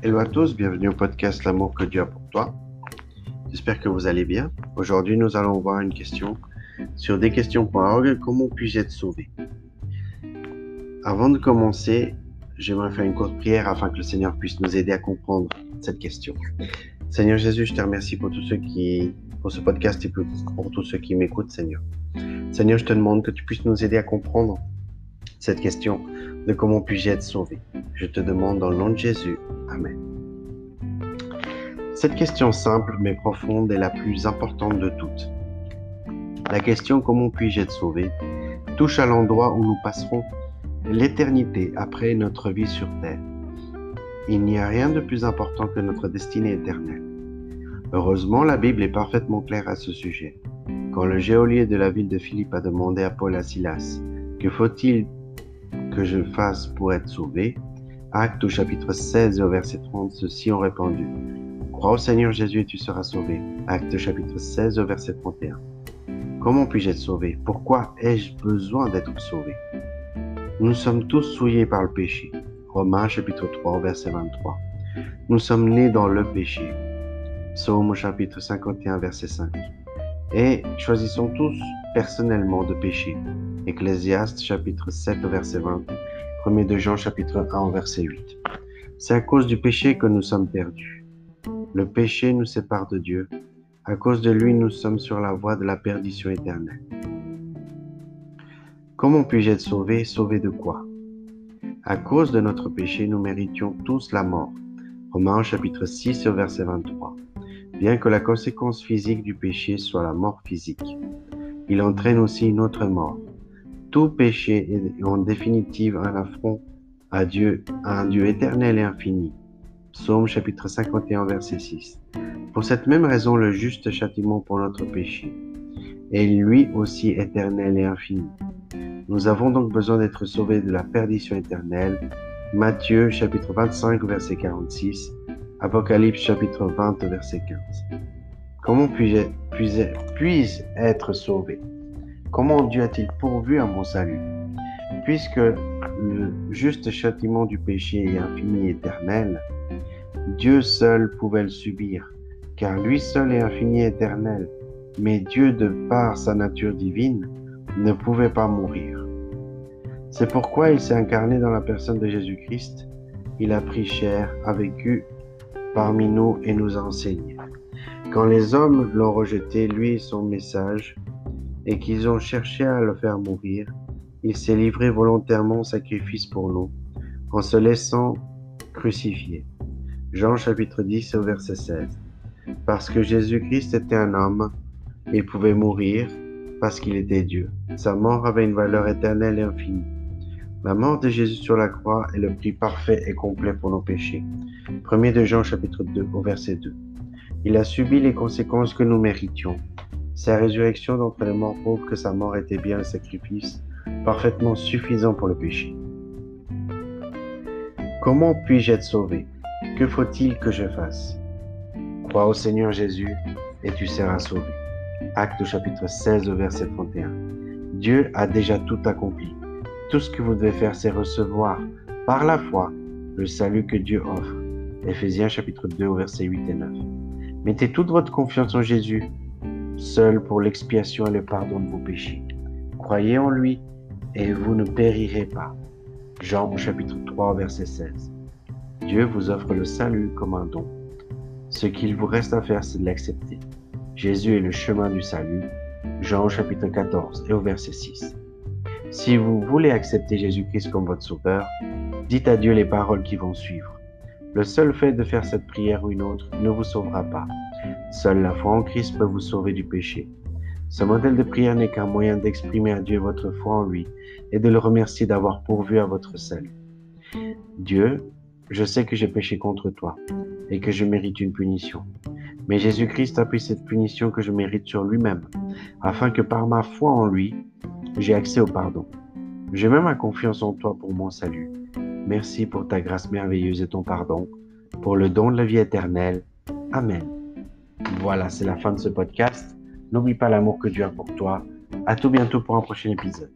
Hello à tous, bienvenue au podcast L'amour que Dieu a pour toi. J'espère que vous allez bien. Aujourd'hui, nous allons voir une question sur desquestions.org comment puis-je être sauvé Avant de commencer, j'aimerais faire une courte prière afin que le Seigneur puisse nous aider à comprendre cette question. Seigneur Jésus, je te remercie pour tous ceux qui pour ce podcast et pour tous ceux qui m'écoutent, Seigneur. Seigneur, je te demande que tu puisses nous aider à comprendre cette question de comment puis-je être sauvé. Je te demande dans le nom de Jésus. Amen. Cette question simple mais profonde est la plus importante de toutes. La question comment puis-je être sauvé touche à l'endroit où nous passerons l'éternité après notre vie sur terre. Il n'y a rien de plus important que notre destinée éternelle. Heureusement, la Bible est parfaitement claire à ce sujet. Quand le geôlier de la ville de Philippe a demandé à Paul à Silas Que faut-il que je fasse pour être sauvé Acte au chapitre 16 au verset 30, ceux-ci ont répondu Crois au Seigneur Jésus et tu seras sauvé. Acte chapitre 16 au verset 31. Comment puis-je être sauvé? Pourquoi ai-je besoin d'être sauvé? Nous sommes tous souillés par le péché. Romains chapitre 3 verset 23. Nous sommes nés dans le péché. Psaume chapitre 51 verset 5. Et choisissons tous personnellement de pécher. Ecclésiaste chapitre 7 verset 20. 1 de Jean chapitre 1 verset 8. C'est à cause du péché que nous sommes perdus. Le péché nous sépare de Dieu. À cause de lui, nous sommes sur la voie de la perdition éternelle. Comment puis-je être sauvé? Sauvé de quoi? À cause de notre péché, nous méritions tous la mort. Romains chapitre 6 verset 23. Bien que la conséquence physique du péché soit la mort physique, il entraîne aussi une autre mort. Tout péché est en définitive un affront à Dieu, à un Dieu éternel et infini. Psaume chapitre 51 verset 6. Pour cette même raison, le juste châtiment pour notre péché est lui aussi éternel et infini. Nous avons donc besoin d'être sauvés de la perdition éternelle. Matthieu chapitre 25 verset 46, Apocalypse chapitre 20 verset 15. Comment puis-je puis être sauvé? Comment Dieu a-t-il pourvu à mon salut? Puisque le juste châtiment du péché est infini et éternel, Dieu seul pouvait le subir, car lui seul est infini et éternel. Mais Dieu, de par sa nature divine, ne pouvait pas mourir. C'est pourquoi il s'est incarné dans la personne de Jésus-Christ. Il a pris chair, a vécu parmi nous et nous a enseigné. Quand les hommes l'ont rejeté, lui et son message, et qu'ils ont cherché à le faire mourir, il s'est livré volontairement au sacrifice pour nous, en se laissant crucifier. Jean chapitre 10 au verset 16. Parce que Jésus-Christ était un homme, il pouvait mourir parce qu'il était Dieu. Sa mort avait une valeur éternelle et infinie. La mort de Jésus sur la croix est le prix parfait et complet pour nos péchés. 1 de Jean chapitre 2 au verset 2. Il a subi les conséquences que nous méritions. Sa résurrection d'entre les morts prouve que sa mort était bien un sacrifice parfaitement suffisant pour le péché. Comment puis-je être sauvé? Que faut-il que je fasse? Crois au Seigneur Jésus et tu seras sauvé. Acte chapitre 16 au verset 31. Dieu a déjà tout accompli. Tout ce que vous devez faire, c'est recevoir par la foi le salut que Dieu offre. Éphésiens chapitre 2 au verset 8 et 9. Mettez toute votre confiance en Jésus, seul pour l'expiation et le pardon de vos péchés. Croyez en lui et vous ne périrez pas. Jean chapitre 3 verset 16. Dieu vous offre le salut comme un don. Ce qu'il vous reste à faire, c'est de l'accepter. Jésus est le chemin du salut. Jean chapitre 14 et au verset 6. Si vous voulez accepter Jésus-Christ comme votre sauveur, dites à Dieu les paroles qui vont suivre. Le seul fait de faire cette prière ou une autre ne vous sauvera pas. Seule la foi en Christ peut vous sauver du péché. Ce modèle de prière n'est qu'un moyen d'exprimer à Dieu votre foi en lui et de le remercier d'avoir pourvu à votre salut. Dieu, je sais que j'ai péché contre toi et que je mérite une punition. Mais Jésus-Christ a pris cette punition que je mérite sur lui-même, afin que par ma foi en lui, j'ai accès au pardon. J'ai même ma confiance en toi pour mon salut. Merci pour ta grâce merveilleuse et ton pardon, pour le don de la vie éternelle. Amen. Voilà, c'est la fin de ce podcast. N'oublie pas l'amour que Dieu a pour toi. À tout bientôt pour un prochain épisode.